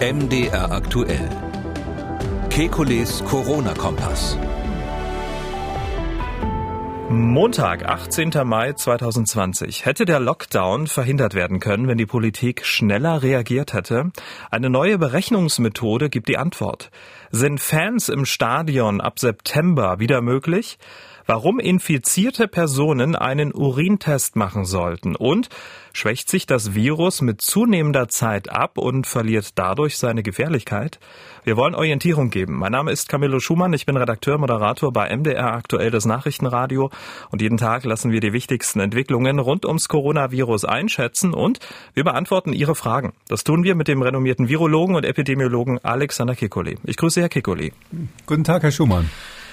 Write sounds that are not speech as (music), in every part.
MDR aktuell. Kekules Corona-Kompass. Montag, 18. Mai 2020. Hätte der Lockdown verhindert werden können, wenn die Politik schneller reagiert hätte? Eine neue Berechnungsmethode gibt die Antwort. Sind Fans im Stadion ab September wieder möglich? Warum infizierte Personen einen Urintest machen sollten und Schwächt sich das Virus mit zunehmender Zeit ab und verliert dadurch seine Gefährlichkeit? Wir wollen Orientierung geben. Mein Name ist Camillo Schumann, ich bin Redakteur, Moderator bei MDR aktuell das Nachrichtenradio und jeden Tag lassen wir die wichtigsten Entwicklungen rund ums Coronavirus einschätzen und wir beantworten Ihre Fragen. Das tun wir mit dem renommierten Virologen und Epidemiologen Alexander Kikoli. Ich grüße Herr Kikoli. Guten Tag, Herr Schumann.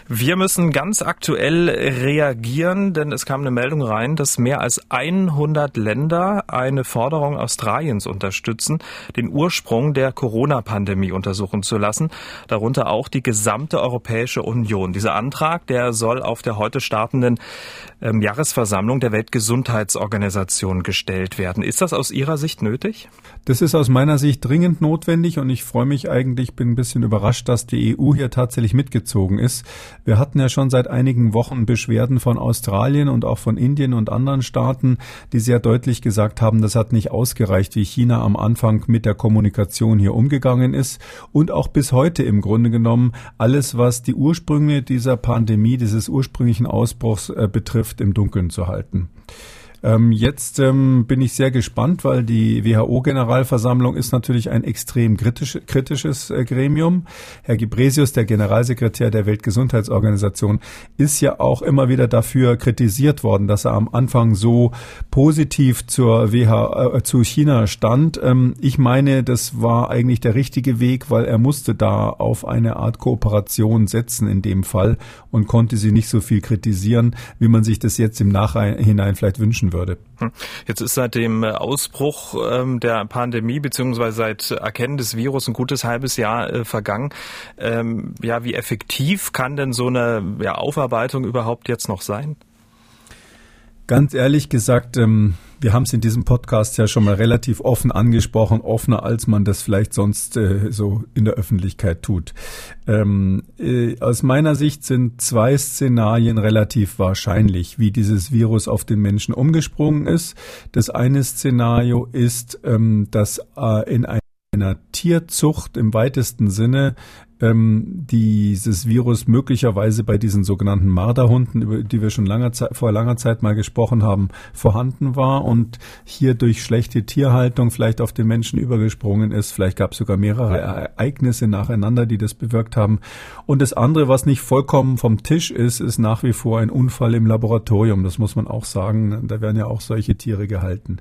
Wir müssen ganz aktuell reagieren, denn es kam eine Meldung rein, dass mehr als 100 Länder eine Forderung Australiens unterstützen, den Ursprung der Corona-Pandemie untersuchen zu lassen, darunter auch die gesamte Europäische Union. Dieser Antrag, der soll auf der heute startenden ähm, Jahresversammlung der Weltgesundheitsorganisation gestellt werden. Ist das aus Ihrer Sicht nötig? Das ist aus meiner Sicht dringend notwendig und ich freue mich eigentlich, bin ein bisschen überrascht, dass die EU hier tatsächlich mitgezogen ist. Wir hatten ja schon seit einigen Wochen Beschwerden von Australien und auch von Indien und anderen Staaten, die sehr deutlich gesagt haben, das hat nicht ausgereicht, wie China am Anfang mit der Kommunikation hier umgegangen ist und auch bis heute im Grunde genommen alles, was die Ursprünge dieser Pandemie, dieses ursprünglichen Ausbruchs äh, betrifft, im Dunkeln zu halten. Ähm, jetzt ähm, bin ich sehr gespannt, weil die WHO-Generalversammlung ist natürlich ein extrem kritisch, kritisches äh, Gremium. Herr Gibresius, der Generalsekretär der Weltgesundheitsorganisation, ist ja auch immer wieder dafür kritisiert worden, dass er am Anfang so positiv zur WHO, äh, zu China stand. Ähm, ich meine, das war eigentlich der richtige Weg, weil er musste da auf eine Art Kooperation setzen in dem Fall und konnte sie nicht so viel kritisieren, wie man sich das jetzt im Nachhinein vielleicht wünschen würde würde. Hm. Jetzt ist seit dem äh, Ausbruch ähm, der Pandemie beziehungsweise seit Erkennen des Virus ein gutes halbes Jahr äh, vergangen. Ähm, ja, wie effektiv kann denn so eine Aufarbeitung überhaupt jetzt noch sein? Ganz ehrlich gesagt, ähm, wir haben es in diesem Podcast ja schon mal relativ offen angesprochen, offener als man das vielleicht sonst äh, so in der Öffentlichkeit tut. Ähm, äh, aus meiner Sicht sind zwei Szenarien relativ wahrscheinlich, wie dieses Virus auf den Menschen umgesprungen ist. Das eine Szenario ist, ähm, dass äh, in einer Tierzucht im weitesten Sinne ähm, dieses Virus möglicherweise bei diesen sogenannten Marderhunden, über die wir schon langer Zeit, vor langer Zeit mal gesprochen haben, vorhanden war und hier durch schlechte Tierhaltung vielleicht auf den Menschen übergesprungen ist. Vielleicht gab es sogar mehrere Ereignisse nacheinander, die das bewirkt haben. Und das andere, was nicht vollkommen vom Tisch ist, ist nach wie vor ein Unfall im Laboratorium. Das muss man auch sagen. Da werden ja auch solche Tiere gehalten.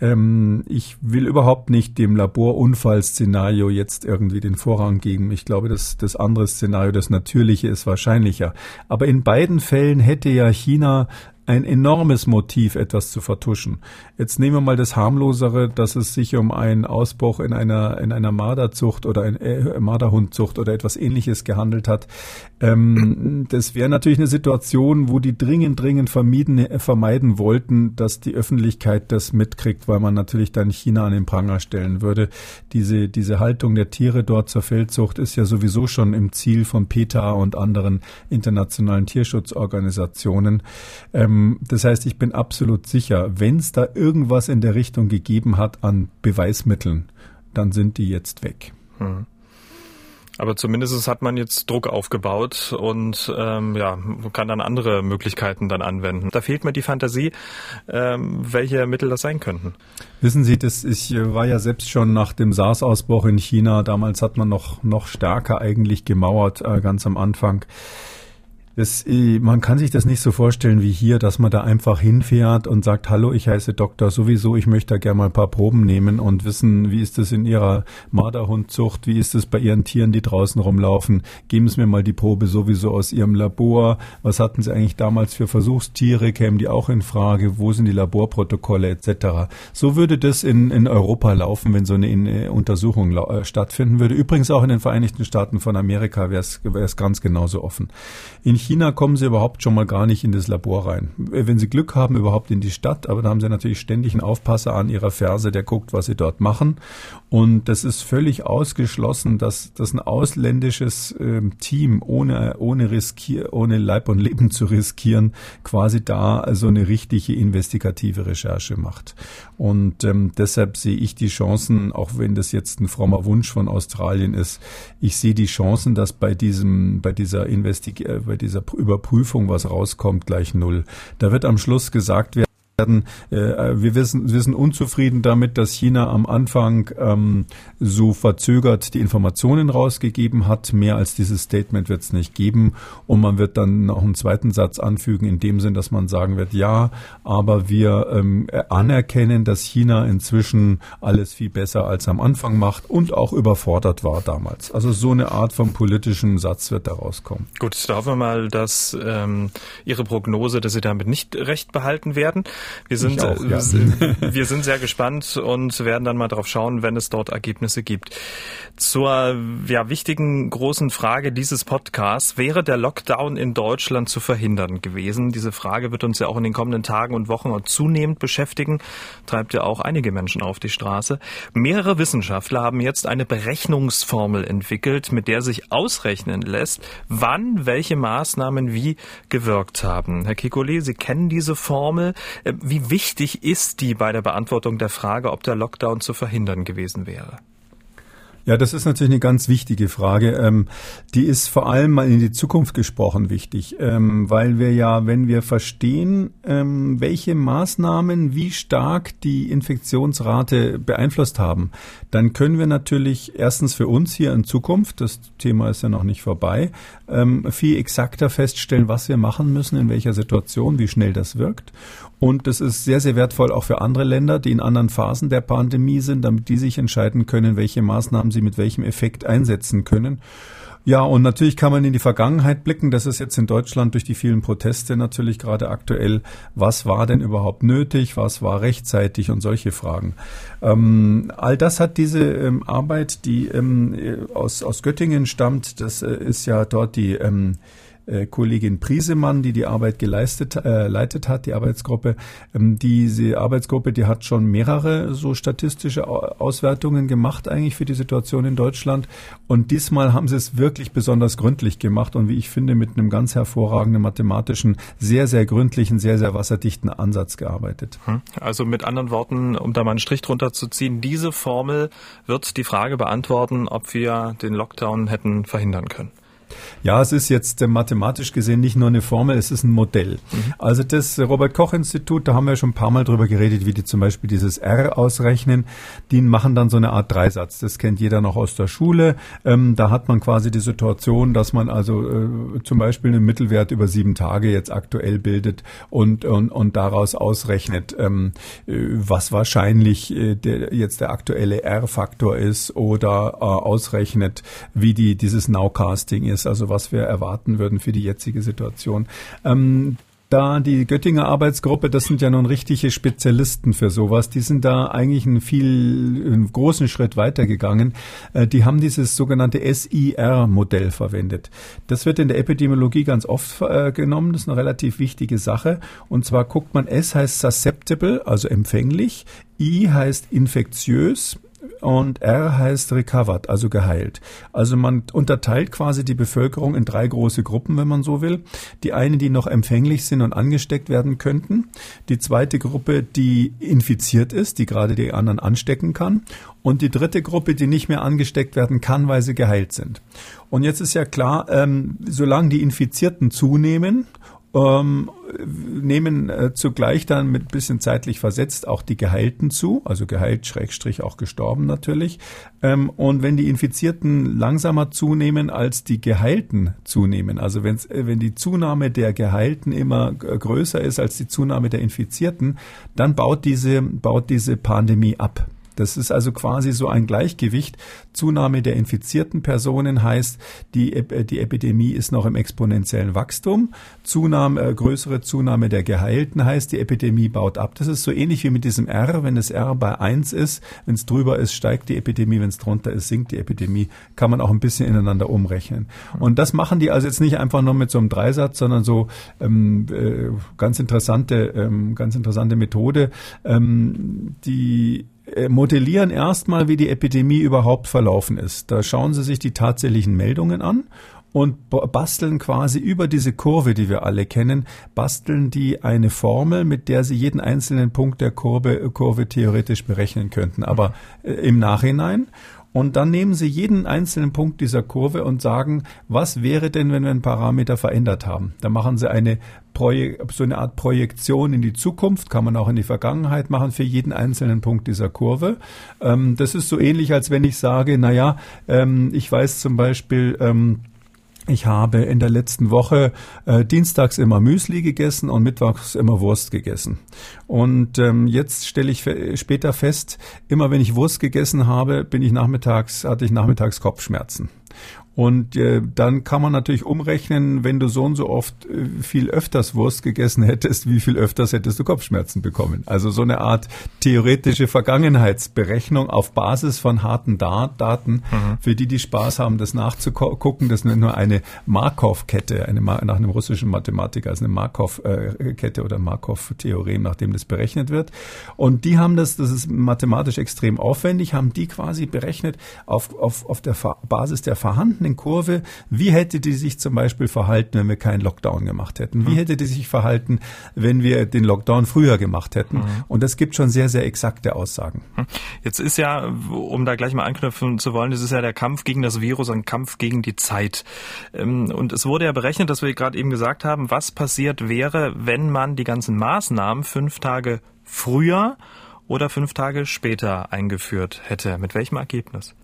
Ähm, ich will überhaupt nicht dem Laborunfallszenario jetzt irgendwie den Vorrang geben. Ich glaube, das, das andere Szenario, das natürliche, ist wahrscheinlicher. Aber in beiden Fällen hätte ja China ein enormes Motiv, etwas zu vertuschen. Jetzt nehmen wir mal das harmlosere, dass es sich um einen Ausbruch in einer in einer Marderzucht oder ein äh, Marderhundzucht oder etwas Ähnliches gehandelt hat. Ähm, das wäre natürlich eine Situation, wo die dringend dringend vermieden äh, vermeiden wollten, dass die Öffentlichkeit das mitkriegt, weil man natürlich dann China an den Pranger stellen würde. Diese diese Haltung der Tiere dort zur Feldzucht ist ja sowieso schon im Ziel von PETA und anderen internationalen Tierschutzorganisationen. Ähm, das heißt, ich bin absolut sicher, wenn es da irgendwas in der Richtung gegeben hat an Beweismitteln, dann sind die jetzt weg. Hm. Aber zumindest hat man jetzt Druck aufgebaut und ähm, ja, kann dann andere Möglichkeiten dann anwenden. Da fehlt mir die Fantasie, ähm, welche Mittel das sein könnten. Wissen Sie, das ich war ja selbst schon nach dem SARS-Ausbruch in China. Damals hat man noch noch stärker eigentlich gemauert, äh, ganz am Anfang. Das, äh, man kann sich das nicht so vorstellen wie hier, dass man da einfach hinfährt und sagt, hallo, ich heiße Doktor sowieso, ich möchte da gerne mal ein paar Proben nehmen und wissen, wie ist das in Ihrer Marderhundzucht, wie ist das bei Ihren Tieren, die draußen rumlaufen. Geben Sie mir mal die Probe sowieso aus Ihrem Labor. Was hatten Sie eigentlich damals für Versuchstiere? Kämen die auch in Frage? Wo sind die Laborprotokolle etc.? So würde das in, in Europa laufen, wenn so eine äh, Untersuchung äh, stattfinden würde. Übrigens auch in den Vereinigten Staaten von Amerika wäre es ganz genauso offen. In China kommen sie überhaupt schon mal gar nicht in das Labor rein. Wenn sie Glück haben, überhaupt in die Stadt, aber da haben sie natürlich ständig einen Aufpasser an ihrer Ferse, der guckt, was sie dort machen. Und das ist völlig ausgeschlossen, dass, dass ein ausländisches äh, Team ohne, ohne, riskier, ohne Leib und Leben (laughs) zu riskieren, quasi da also eine richtige investigative Recherche macht. Und ähm, deshalb sehe ich die Chancen, auch wenn das jetzt ein frommer Wunsch von Australien ist, ich sehe die Chancen, dass bei diesem, bei dieser Investig äh, bei dieser Überprüfung was rauskommt, gleich null. Da wird am Schluss gesagt werden, werden. Äh, wir wissen, wir sind unzufrieden damit, dass China am Anfang ähm, so verzögert die Informationen rausgegeben hat. Mehr als dieses Statement wird es nicht geben. Und man wird dann noch einen zweiten Satz anfügen, in dem Sinn, dass man sagen wird, ja, aber wir ähm, anerkennen, dass China inzwischen alles viel besser als am Anfang macht und auch überfordert war damals. Also so eine Art von politischen Satz wird da rauskommen. Gut, da hoffen wir mal, dass ähm, Ihre Prognose, dass Sie damit nicht recht behalten werden. Wir sind, auch, ja. wir sind sehr gespannt und werden dann mal drauf schauen, wenn es dort Ergebnisse gibt. Zur ja, wichtigen großen Frage dieses Podcasts, wäre der Lockdown in Deutschland zu verhindern gewesen? Diese Frage wird uns ja auch in den kommenden Tagen und Wochen zunehmend beschäftigen, treibt ja auch einige Menschen auf die Straße. Mehrere Wissenschaftler haben jetzt eine Berechnungsformel entwickelt, mit der sich ausrechnen lässt, wann welche Maßnahmen wie gewirkt haben. Herr Kikoli, Sie kennen diese Formel. Wie wichtig ist die bei der Beantwortung der Frage, ob der Lockdown zu verhindern gewesen wäre? Ja, das ist natürlich eine ganz wichtige Frage. Ähm, die ist vor allem mal in die Zukunft gesprochen wichtig, ähm, weil wir ja, wenn wir verstehen, ähm, welche Maßnahmen wie stark die Infektionsrate beeinflusst haben, dann können wir natürlich erstens für uns hier in Zukunft, das Thema ist ja noch nicht vorbei, viel exakter feststellen, was wir machen müssen, in welcher Situation, wie schnell das wirkt. Und das ist sehr, sehr wertvoll auch für andere Länder, die in anderen Phasen der Pandemie sind, damit die sich entscheiden können, welche Maßnahmen sie mit welchem Effekt einsetzen können. Ja, und natürlich kann man in die Vergangenheit blicken. Das ist jetzt in Deutschland durch die vielen Proteste natürlich gerade aktuell. Was war denn überhaupt nötig? Was war rechtzeitig? Und solche Fragen. Ähm, all das hat diese ähm, Arbeit, die ähm, aus, aus Göttingen stammt. Das äh, ist ja dort die ähm, äh, Kollegin Priesemann, die die Arbeit geleistet, äh, leitet hat, die Arbeitsgruppe. Ähm, diese Arbeitsgruppe, die hat schon mehrere so statistische Auswertungen gemacht eigentlich für die Situation in Deutschland. Und diesmal haben sie es wirklich besonders gründlich gemacht und wie ich finde mit einem ganz hervorragenden mathematischen, sehr, sehr gründlichen, sehr, sehr wasserdichten Ansatz gearbeitet. Hm. Also mit anderen Worten, um da mal einen Strich drunter zu ziehen, diese Formel wird die Frage beantworten, ob wir den Lockdown hätten verhindern können. Ja, es ist jetzt äh, mathematisch gesehen nicht nur eine Formel, es ist ein Modell. Mhm. Also das Robert Koch Institut, da haben wir schon ein paar Mal drüber geredet, wie die zum Beispiel dieses R ausrechnen. Die machen dann so eine Art Dreisatz. Das kennt jeder noch aus der Schule. Ähm, da hat man quasi die Situation, dass man also äh, zum Beispiel einen Mittelwert über sieben Tage jetzt aktuell bildet und, und, und daraus ausrechnet, ähm, äh, was wahrscheinlich äh, der, jetzt der aktuelle R-Faktor ist oder äh, ausrechnet, wie die, dieses Nowcasting ist, also was wir erwarten würden für die jetzige Situation. Ähm, da die Göttinger Arbeitsgruppe, das sind ja nun richtige Spezialisten für sowas, die sind da eigentlich einen viel einen großen Schritt weitergegangen. Äh, die haben dieses sogenannte SIR-Modell verwendet. Das wird in der Epidemiologie ganz oft äh, genommen. Das ist eine relativ wichtige Sache. Und zwar guckt man, S heißt susceptible, also empfänglich, I heißt infektiös, und R heißt recovered, also geheilt. Also man unterteilt quasi die Bevölkerung in drei große Gruppen, wenn man so will. Die eine, die noch empfänglich sind und angesteckt werden könnten. Die zweite Gruppe, die infiziert ist, die gerade die anderen anstecken kann. Und die dritte Gruppe, die nicht mehr angesteckt werden kann, weil sie geheilt sind. Und jetzt ist ja klar, ähm, solange die Infizierten zunehmen ähm, nehmen äh, zugleich dann mit bisschen zeitlich versetzt auch die Geheilten zu, also geheilt, Schrägstrich auch gestorben natürlich. Ähm, und wenn die Infizierten langsamer zunehmen als die Geheilten zunehmen, also wenn's, äh, wenn die Zunahme der Geheilten immer äh, größer ist als die Zunahme der Infizierten, dann baut diese, baut diese Pandemie ab. Das ist also quasi so ein Gleichgewicht. Zunahme der infizierten Personen heißt, die, die Epidemie ist noch im exponentiellen Wachstum. Zunahme, äh, größere Zunahme der Geheilten heißt, die Epidemie baut ab. Das ist so ähnlich wie mit diesem R. Wenn das R bei eins ist, wenn es drüber ist, steigt die Epidemie, wenn es drunter ist, sinkt die Epidemie. Kann man auch ein bisschen ineinander umrechnen. Und das machen die also jetzt nicht einfach nur mit so einem Dreisatz, sondern so ähm, äh, ganz interessante, ähm, ganz interessante Methode. Ähm, die äh, modellieren erstmal, wie die Epidemie überhaupt verlaufen ist. Da schauen sie sich die tatsächlichen Meldungen an und basteln quasi über diese Kurve, die wir alle kennen, basteln die eine Formel, mit der sie jeden einzelnen Punkt der Kurve, Kurve theoretisch berechnen könnten, aber äh, im Nachhinein. Und dann nehmen Sie jeden einzelnen Punkt dieser Kurve und sagen, was wäre denn, wenn wir einen Parameter verändert haben? Da machen Sie eine so eine Art Projektion in die Zukunft, kann man auch in die Vergangenheit machen für jeden einzelnen Punkt dieser Kurve. Ähm, das ist so ähnlich, als wenn ich sage, na ja, ähm, ich weiß zum Beispiel, ähm, ich habe in der letzten Woche äh, dienstags immer Müsli gegessen und mittwochs immer Wurst gegessen. Und ähm, jetzt stelle ich später fest, immer wenn ich Wurst gegessen habe, bin ich nachmittags, hatte ich nachmittags Kopfschmerzen. Und äh, dann kann man natürlich umrechnen, wenn du so und so oft äh, viel öfters Wurst gegessen hättest, wie viel öfters hättest du Kopfschmerzen bekommen. Also so eine Art theoretische Vergangenheitsberechnung auf Basis von harten da Daten, mhm. für die die Spaß haben, das nachzugucken. Das ist nur eine Markov-Kette, eine nach einem russischen Mathematiker, also eine Markov-Kette oder Markov-Theorem, nach dem das berechnet wird. Und die haben das, das ist mathematisch extrem aufwendig, haben die quasi berechnet auf, auf, auf der Basis der vorhandenen vorhandenen Kurve, wie hätte die sich zum Beispiel verhalten, wenn wir keinen Lockdown gemacht hätten? Wie mhm. hätte die sich verhalten, wenn wir den Lockdown früher gemacht hätten? Mhm. Und das gibt schon sehr, sehr exakte Aussagen. Mhm. Jetzt ist ja, um da gleich mal anknüpfen zu wollen, das ist ja der Kampf gegen das Virus, ein Kampf gegen die Zeit. Ähm, und es wurde ja berechnet, dass wir gerade eben gesagt haben, was passiert wäre, wenn man die ganzen Maßnahmen fünf Tage früher oder fünf Tage später eingeführt hätte. Mit welchem Ergebnis?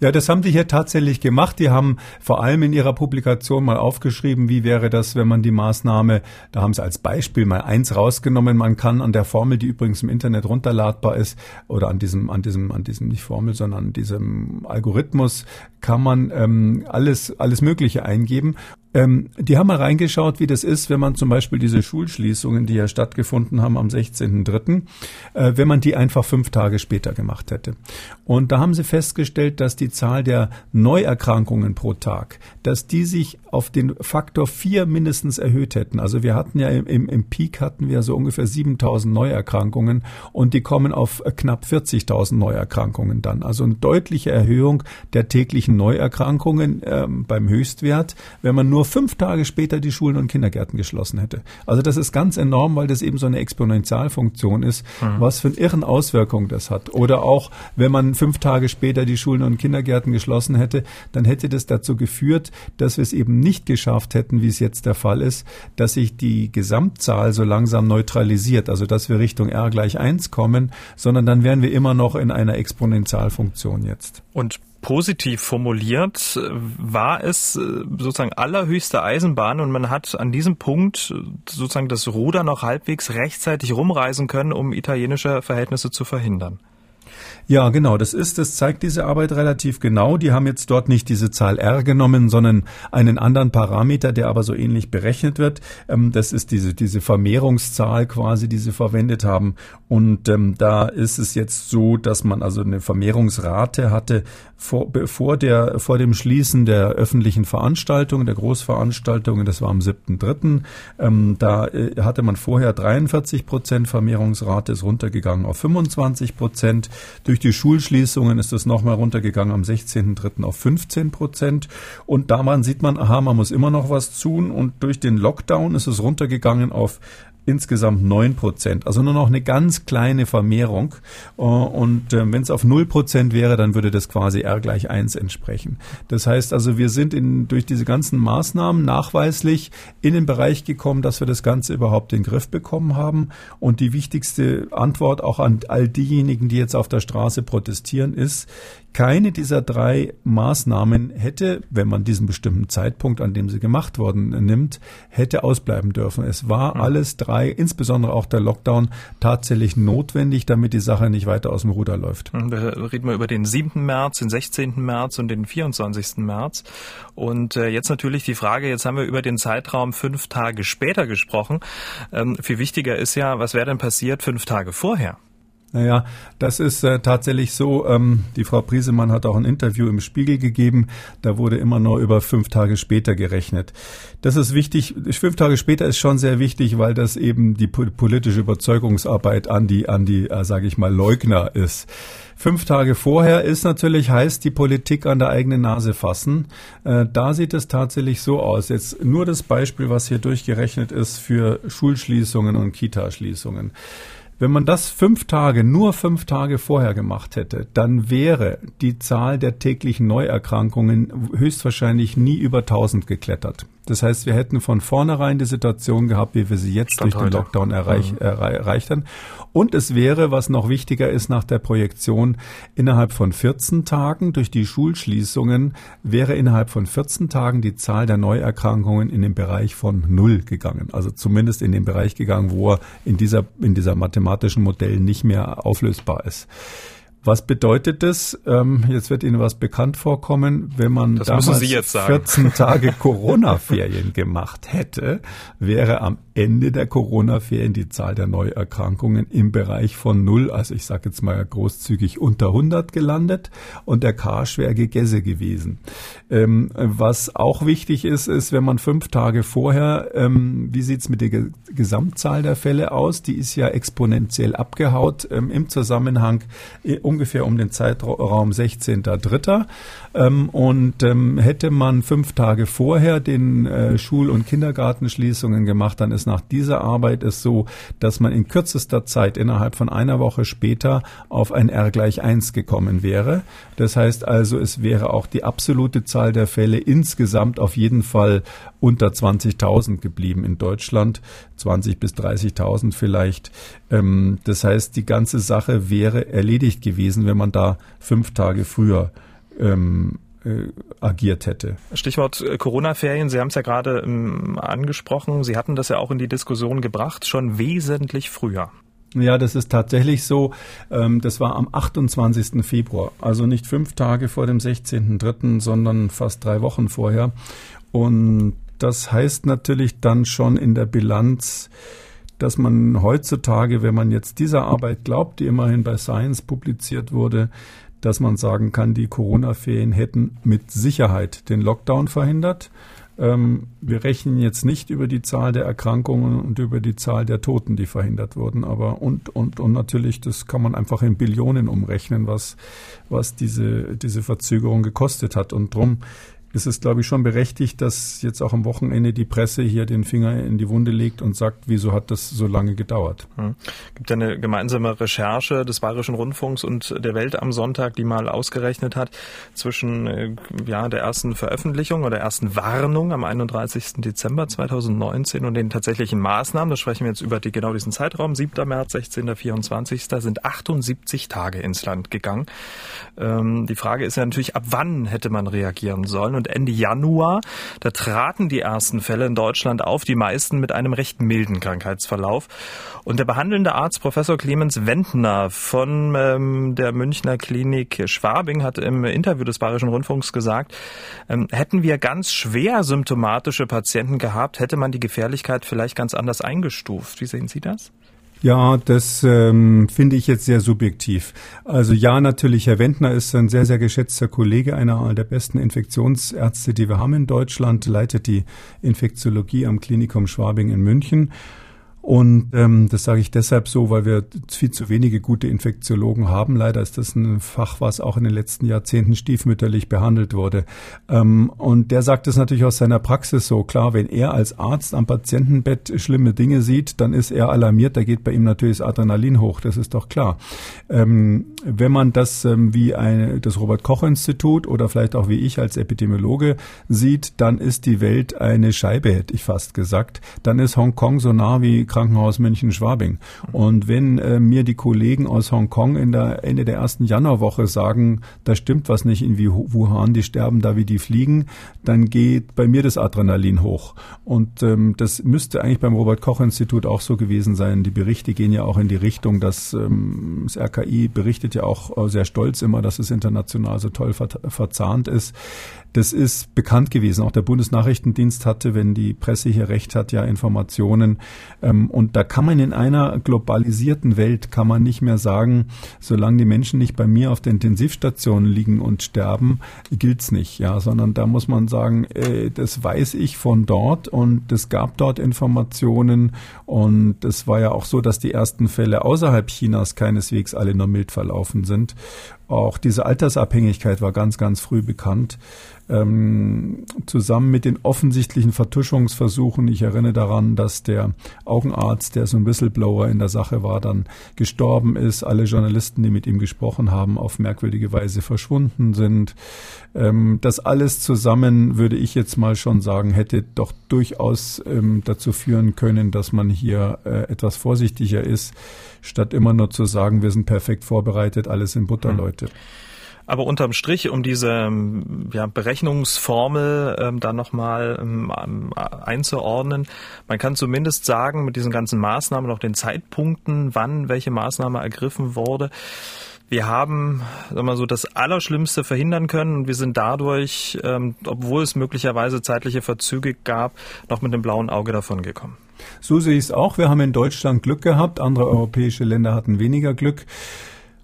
Ja, das haben die hier tatsächlich gemacht. Die haben vor allem in ihrer Publikation mal aufgeschrieben, wie wäre das, wenn man die Maßnahme, da haben sie als Beispiel mal eins rausgenommen, man kann an der Formel, die übrigens im Internet runterladbar ist, oder an diesem, an diesem, an diesem nicht Formel, sondern an diesem Algorithmus, kann man ähm, alles, alles Mögliche eingeben ähm, die haben mal reingeschaut, wie das ist, wenn man zum Beispiel diese Schulschließungen, die ja stattgefunden haben am 16.03., äh, wenn man die einfach fünf Tage später gemacht hätte. Und da haben sie festgestellt, dass die Zahl der Neuerkrankungen pro Tag, dass die sich auf den Faktor vier mindestens erhöht hätten. Also wir hatten ja im, im, Peak hatten wir so ungefähr 7000 Neuerkrankungen und die kommen auf knapp 40.000 Neuerkrankungen dann. Also eine deutliche Erhöhung der täglichen Neuerkrankungen äh, beim Höchstwert, wenn man nur nur fünf Tage später die Schulen und Kindergärten geschlossen hätte. Also das ist ganz enorm, weil das eben so eine Exponentialfunktion ist, mhm. was für eine irren Auswirkungen das hat. Oder auch, wenn man fünf Tage später die Schulen und Kindergärten geschlossen hätte, dann hätte das dazu geführt, dass wir es eben nicht geschafft hätten, wie es jetzt der Fall ist, dass sich die Gesamtzahl so langsam neutralisiert, also dass wir Richtung R gleich eins kommen, sondern dann wären wir immer noch in einer Exponentialfunktion jetzt. Und positiv formuliert, war es äh, sozusagen allerhöchste Eisenbahn und man hat an diesem Punkt äh, sozusagen das Ruder noch halbwegs rechtzeitig rumreisen können, um italienische Verhältnisse zu verhindern. Ja, genau, das ist, das zeigt diese Arbeit relativ genau. Die haben jetzt dort nicht diese Zahl R genommen, sondern einen anderen Parameter, der aber so ähnlich berechnet wird. Ähm, das ist diese, diese Vermehrungszahl quasi, die sie verwendet haben. Und ähm, da ist es jetzt so, dass man also eine Vermehrungsrate hatte vor, vor, der, vor dem Schließen der öffentlichen Veranstaltungen, der Großveranstaltungen, das war am 7.3. Ähm, da äh, hatte man vorher 43 Prozent Vermehrungsrate, ist runtergegangen auf 25 Prozent. Durch die Schulschließungen ist es nochmal runtergegangen am 16.3. auf 15 Prozent. Und daran sieht man, aha, man muss immer noch was tun. Und durch den Lockdown ist es runtergegangen auf insgesamt neun Prozent, also nur noch eine ganz kleine Vermehrung. Äh, und äh, wenn es auf null Prozent wäre, dann würde das quasi R gleich eins entsprechen. Das heißt also, wir sind in, durch diese ganzen Maßnahmen nachweislich in den Bereich gekommen, dass wir das Ganze überhaupt in den Griff bekommen haben. Und die wichtigste Antwort auch an all diejenigen, die jetzt auf der Straße protestieren, ist, keine dieser drei Maßnahmen hätte, wenn man diesen bestimmten Zeitpunkt, an dem sie gemacht worden nimmt, hätte ausbleiben dürfen. Es war alles drei insbesondere auch der Lockdown, tatsächlich notwendig, damit die Sache nicht weiter aus dem Ruder läuft. Da reden wir über den 7. März, den 16. März und den 24. März. Und äh, jetzt natürlich die Frage, jetzt haben wir über den Zeitraum fünf Tage später gesprochen. Ähm, viel wichtiger ist ja, was wäre denn passiert fünf Tage vorher? Naja, das ist äh, tatsächlich so. Ähm, die Frau Priesemann hat auch ein Interview im Spiegel gegeben. Da wurde immer nur über fünf Tage später gerechnet. Das ist wichtig. Fünf Tage später ist schon sehr wichtig, weil das eben die politische Überzeugungsarbeit an die, an die, äh, sage ich mal, Leugner ist. Fünf Tage vorher ist natürlich heißt die Politik an der eigenen Nase fassen. Äh, da sieht es tatsächlich so aus. Jetzt nur das Beispiel, was hier durchgerechnet ist für Schulschließungen und Kitaschließungen. Wenn man das fünf Tage, nur fünf Tage vorher gemacht hätte, dann wäre die Zahl der täglichen Neuerkrankungen höchstwahrscheinlich nie über 1000 geklettert. Das heißt, wir hätten von vornherein die Situation gehabt, wie wir sie jetzt Stand durch den. Lockdown erreich, mhm. erreicht haben. Und es wäre, was noch wichtiger ist nach der Projektion, innerhalb von 14 Tagen durch die Schulschließungen wäre innerhalb von 14 Tagen die Zahl der Neuerkrankungen in den Bereich von Null gegangen. Also zumindest in den Bereich gegangen, wo er in dieser, in dieser mathematischen Modell nicht mehr auflösbar ist. Was bedeutet das? Ähm, jetzt wird Ihnen was bekannt vorkommen, wenn man das damals 14 Tage Corona-Ferien gemacht hätte, wäre am Ende der Corona-Ferien die Zahl der Neuerkrankungen im Bereich von null, also ich sage jetzt mal großzügig unter 100 gelandet und der Karsch wäre gegessen gewesen. Ähm, was auch wichtig ist, ist, wenn man fünf Tage vorher, ähm, wie sieht's mit der Gesamtzahl der Fälle aus? Die ist ja exponentiell abgehaut ähm, im Zusammenhang äh, ungefähr um den Zeitraum 16.3. Ähm, und ähm, hätte man fünf Tage vorher den äh, Schul- und Kindergartenschließungen gemacht, dann ist nach dieser Arbeit es so, dass man in kürzester Zeit innerhalb von einer Woche später auf ein R gleich eins gekommen wäre. Das heißt also, es wäre auch die absolute Zahl der Fälle insgesamt auf jeden Fall unter 20.000 geblieben in Deutschland, 20 bis 30.000 vielleicht. Ähm, das heißt, die ganze Sache wäre erledigt gewesen, wenn man da fünf Tage früher ähm, äh, agiert hätte. Stichwort äh, Corona-Ferien, Sie haben es ja gerade ähm, angesprochen, Sie hatten das ja auch in die Diskussion gebracht, schon wesentlich früher. Ja, das ist tatsächlich so. Ähm, das war am 28. Februar, also nicht fünf Tage vor dem 16.3., sondern fast drei Wochen vorher. Und das heißt natürlich dann schon in der Bilanz, dass man heutzutage, wenn man jetzt dieser Arbeit glaubt, die immerhin bei Science publiziert wurde, dass man sagen kann, die Corona-Ferien hätten mit Sicherheit den Lockdown verhindert. Ähm, wir rechnen jetzt nicht über die Zahl der Erkrankungen und über die Zahl der Toten, die verhindert wurden, aber und und und natürlich, das kann man einfach in Billionen umrechnen, was was diese diese Verzögerung gekostet hat und drum ist es, glaube ich, schon berechtigt, dass jetzt auch am Wochenende die Presse hier den Finger in die Wunde legt und sagt, wieso hat das so lange gedauert? Hm. Gibt ja eine gemeinsame Recherche des Bayerischen Rundfunks und der Welt am Sonntag, die mal ausgerechnet hat, zwischen äh, ja, der ersten Veröffentlichung oder ersten Warnung am 31. Dezember 2019 und den tatsächlichen Maßnahmen, da sprechen wir jetzt über die, genau diesen Zeitraum, 7. März, 16. 24. Da sind 78 Tage ins Land gegangen. Ähm, die Frage ist ja natürlich, ab wann hätte man reagieren sollen? und Ende Januar. Da traten die ersten Fälle in Deutschland auf, die meisten mit einem recht milden Krankheitsverlauf. Und der behandelnde Arzt Professor Clemens Wendner von ähm, der Münchner Klinik Schwabing hat im Interview des Bayerischen Rundfunks gesagt, ähm, hätten wir ganz schwer symptomatische Patienten gehabt, hätte man die Gefährlichkeit vielleicht ganz anders eingestuft. Wie sehen Sie das? Ja, das ähm, finde ich jetzt sehr subjektiv. Also ja, natürlich, Herr Wendner ist ein sehr, sehr geschätzter Kollege, einer der besten Infektionsärzte, die wir haben in Deutschland, leitet die Infektiologie am Klinikum Schwabing in München. Und ähm, das sage ich deshalb so, weil wir viel zu wenige gute Infektiologen haben. Leider ist das ein Fach, was auch in den letzten Jahrzehnten stiefmütterlich behandelt wurde. Ähm, und der sagt es natürlich aus seiner Praxis so. Klar, wenn er als Arzt am Patientenbett schlimme Dinge sieht, dann ist er alarmiert. Da geht bei ihm natürlich das Adrenalin hoch. Das ist doch klar. Ähm, wenn man das ähm, wie ein, das Robert-Koch-Institut oder vielleicht auch wie ich als Epidemiologe sieht, dann ist die Welt eine Scheibe, hätte ich fast gesagt. Dann ist Hongkong so nah wie Krankenhaus München-Schwabing. Und wenn äh, mir die Kollegen aus Hongkong in der Ende der ersten Januarwoche sagen, da stimmt was nicht in Wuhan, die sterben da wie die fliegen, dann geht bei mir das Adrenalin hoch. Und ähm, das müsste eigentlich beim Robert-Koch-Institut auch so gewesen sein. Die Berichte gehen ja auch in die Richtung, dass ähm, das RKI berichtet ja auch äh, sehr stolz immer, dass es international so toll ver verzahnt ist. Das ist bekannt gewesen. Auch der Bundesnachrichtendienst hatte, wenn die Presse hier recht hat, ja Informationen. Ähm, und da kann man in einer globalisierten Welt, kann man nicht mehr sagen, solange die Menschen nicht bei mir auf der Intensivstation liegen und sterben, gilt's nicht. Ja, sondern da muss man sagen, äh, das weiß ich von dort und es gab dort Informationen. Und es war ja auch so, dass die ersten Fälle außerhalb Chinas keineswegs alle nur mild verlaufen sind. Auch diese Altersabhängigkeit war ganz, ganz früh bekannt. Ähm, zusammen mit den offensichtlichen Vertuschungsversuchen, ich erinnere daran, dass der Augenarzt, der so ein Whistleblower in der Sache war, dann gestorben ist, alle Journalisten, die mit ihm gesprochen haben, auf merkwürdige Weise verschwunden sind. Ähm, das alles zusammen, würde ich jetzt mal schon sagen, hätte doch durchaus ähm, dazu führen können, dass man hier äh, etwas vorsichtiger ist, statt immer nur zu sagen, wir sind perfekt vorbereitet, alles in Butter, hm. Leute. Aber unterm Strich, um diese ähm, ja, Berechnungsformel ähm, da nochmal ähm, einzuordnen, man kann zumindest sagen, mit diesen ganzen Maßnahmen, auch den Zeitpunkten, wann welche Maßnahme ergriffen wurde, wir haben sagen wir so das Allerschlimmste verhindern können und wir sind dadurch, ähm, obwohl es möglicherweise zeitliche Verzüge gab, noch mit dem blauen Auge davon gekommen. So sehe ich es auch. Wir haben in Deutschland Glück gehabt, andere europäische Länder hatten weniger Glück.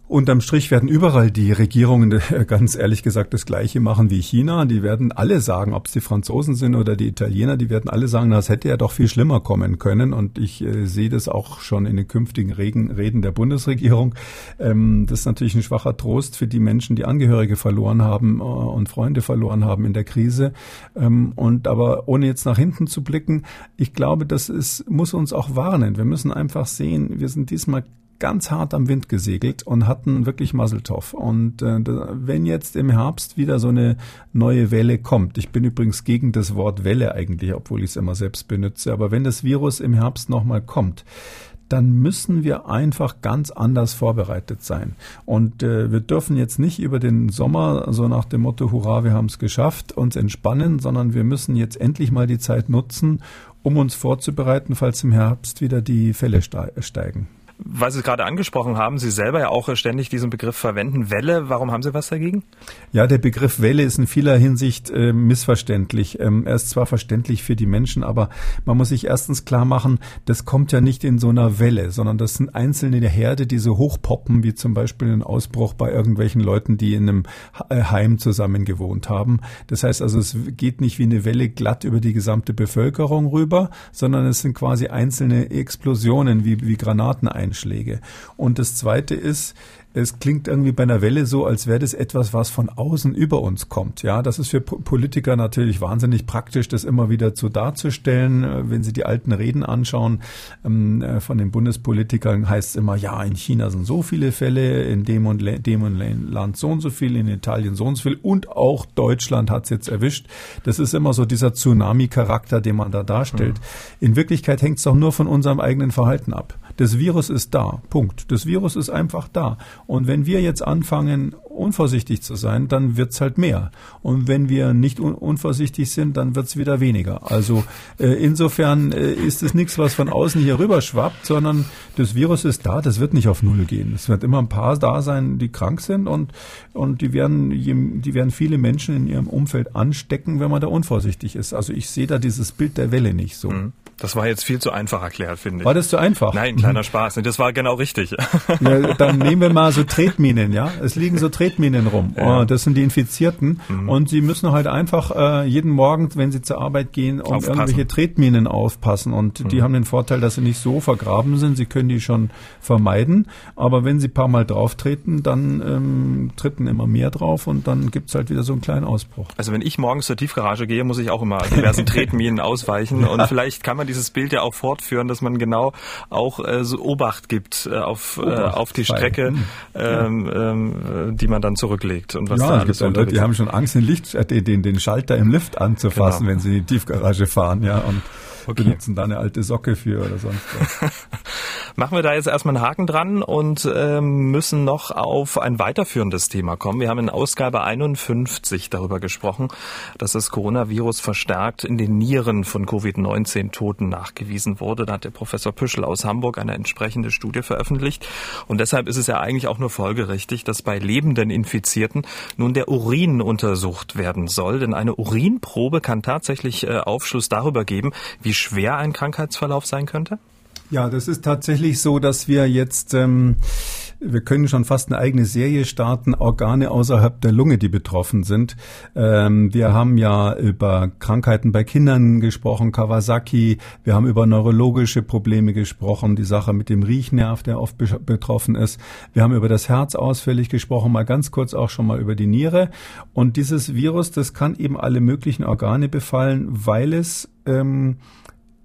Unterm Strich werden überall die Regierungen (laughs) ganz ehrlich gesagt das Gleiche machen wie China. Die werden alle sagen, ob es die Franzosen sind oder die Italiener, die werden alle sagen, das hätte ja doch viel schlimmer kommen können. Und ich äh, sehe das auch schon in den künftigen Regen, Reden der Bundesregierung. Ähm, das ist natürlich ein schwacher Trost für die Menschen, die Angehörige verloren haben äh, und Freunde verloren haben in der Krise. Ähm, und aber ohne jetzt nach hinten zu blicken, ich glaube, das ist, muss uns auch warnen. Wir müssen einfach sehen, wir sind diesmal ganz hart am Wind gesegelt und hatten wirklich Muzzletoff. Und äh, wenn jetzt im Herbst wieder so eine neue Welle kommt, ich bin übrigens gegen das Wort Welle eigentlich, obwohl ich es immer selbst benutze, aber wenn das Virus im Herbst nochmal kommt, dann müssen wir einfach ganz anders vorbereitet sein. Und äh, wir dürfen jetzt nicht über den Sommer so nach dem Motto, hurra, wir haben es geschafft, uns entspannen, sondern wir müssen jetzt endlich mal die Zeit nutzen, um uns vorzubereiten, falls im Herbst wieder die Fälle steigen weil Sie es gerade angesprochen haben, Sie selber ja auch ständig diesen Begriff verwenden, Welle. Warum haben Sie was dagegen? Ja, der Begriff Welle ist in vieler Hinsicht äh, missverständlich. Ähm, er ist zwar verständlich für die Menschen, aber man muss sich erstens klar machen, das kommt ja nicht in so einer Welle, sondern das sind einzelne Herde, die so hochpoppen, wie zum Beispiel ein Ausbruch bei irgendwelchen Leuten, die in einem äh, Heim zusammen gewohnt haben. Das heißt also, es geht nicht wie eine Welle glatt über die gesamte Bevölkerung rüber, sondern es sind quasi einzelne Explosionen wie, wie Granaten ein Einschläge. Und das Zweite ist, es klingt irgendwie bei einer Welle so, als wäre das etwas, was von außen über uns kommt. Ja, das ist für Politiker natürlich wahnsinnig praktisch, das immer wieder so darzustellen. Äh, wenn Sie die alten Reden anschauen ähm, äh, von den Bundespolitikern, heißt es immer, ja, in China sind so viele Fälle, in dem und dem und Land so und so viel, in Italien so und so viel und auch Deutschland hat es jetzt erwischt. Das ist immer so dieser Tsunami-Charakter, den man da darstellt. Mhm. In Wirklichkeit hängt es doch nur von unserem eigenen Verhalten ab. Das Virus ist da. Punkt. Das Virus ist einfach da. Und wenn wir jetzt anfangen, unvorsichtig zu sein, dann wird's halt mehr. Und wenn wir nicht un unvorsichtig sind, dann wird's wieder weniger. Also äh, insofern äh, ist es nichts, was von außen hier rüber schwappt, sondern das Virus ist da, das wird nicht auf Null gehen. Es wird immer ein paar da sein, die krank sind und, und die, werden, die werden viele Menschen in ihrem Umfeld anstecken, wenn man da unvorsichtig ist. Also ich sehe da dieses Bild der Welle nicht so. Mhm. Das war jetzt viel zu einfach erklärt, finde ich. War das zu einfach? Nein, kleiner Spaß. Das war genau richtig. (laughs) Ja, dann nehmen wir mal so Tretminen, ja. Es liegen so Tretminen rum. Ja. Oh, das sind die Infizierten. Mhm. Und sie müssen halt einfach äh, jeden Morgen, wenn sie zur Arbeit gehen, um aufpassen. irgendwelche Tretminen aufpassen. Und mhm. die haben den Vorteil, dass sie nicht so vergraben sind. Sie können die schon vermeiden. Aber wenn sie paar Mal drauf treten, dann ähm, treten immer mehr drauf und dann gibt's halt wieder so einen kleinen Ausbruch. Also wenn ich morgens zur Tiefgarage gehe, muss ich auch immer diversen (laughs) Tretminen ausweichen. Und vielleicht kann man dieses Bild ja auch fortführen, dass man genau auch äh, so Obacht gibt äh, auf, Obacht, äh, auf die Strecke, hm. ähm, ähm, die man dann zurücklegt. Und was ja, da es gibt Leute, die haben schon Angst, den, Licht, äh, den, den Schalter im Lift anzufassen, genau. wenn sie in die Tiefgarage fahren. Ja, und okay. benutzen da eine alte Socke für oder sonst was. (laughs) Machen wir da jetzt erstmal einen Haken dran und ähm, müssen noch auf ein weiterführendes Thema kommen. Wir haben in Ausgabe 51 darüber gesprochen, dass das Coronavirus verstärkt in den Nieren von Covid-19 Toten nachgewiesen wurde. Da hat der Professor Püschel aus Hamburg eine entsprechende Studie veröffentlicht. Und deshalb ist es ja eigentlich auch nur folgerichtig, dass bei lebenden Infizierten nun der Urin untersucht werden soll. Denn eine Urinprobe kann tatsächlich äh, Aufschluss darüber geben, wie schwer ein Krankheitsverlauf sein könnte? Ja, das ist tatsächlich so, dass wir jetzt, ähm, wir können schon fast eine eigene Serie starten, Organe außerhalb der Lunge, die betroffen sind. Ähm, wir haben ja über Krankheiten bei Kindern gesprochen, Kawasaki, wir haben über neurologische Probleme gesprochen, die Sache mit dem Riechnerv, der oft betroffen ist. Wir haben über das Herz ausführlich gesprochen, mal ganz kurz auch schon mal über die Niere. Und dieses Virus, das kann eben alle möglichen Organe befallen, weil es ähm,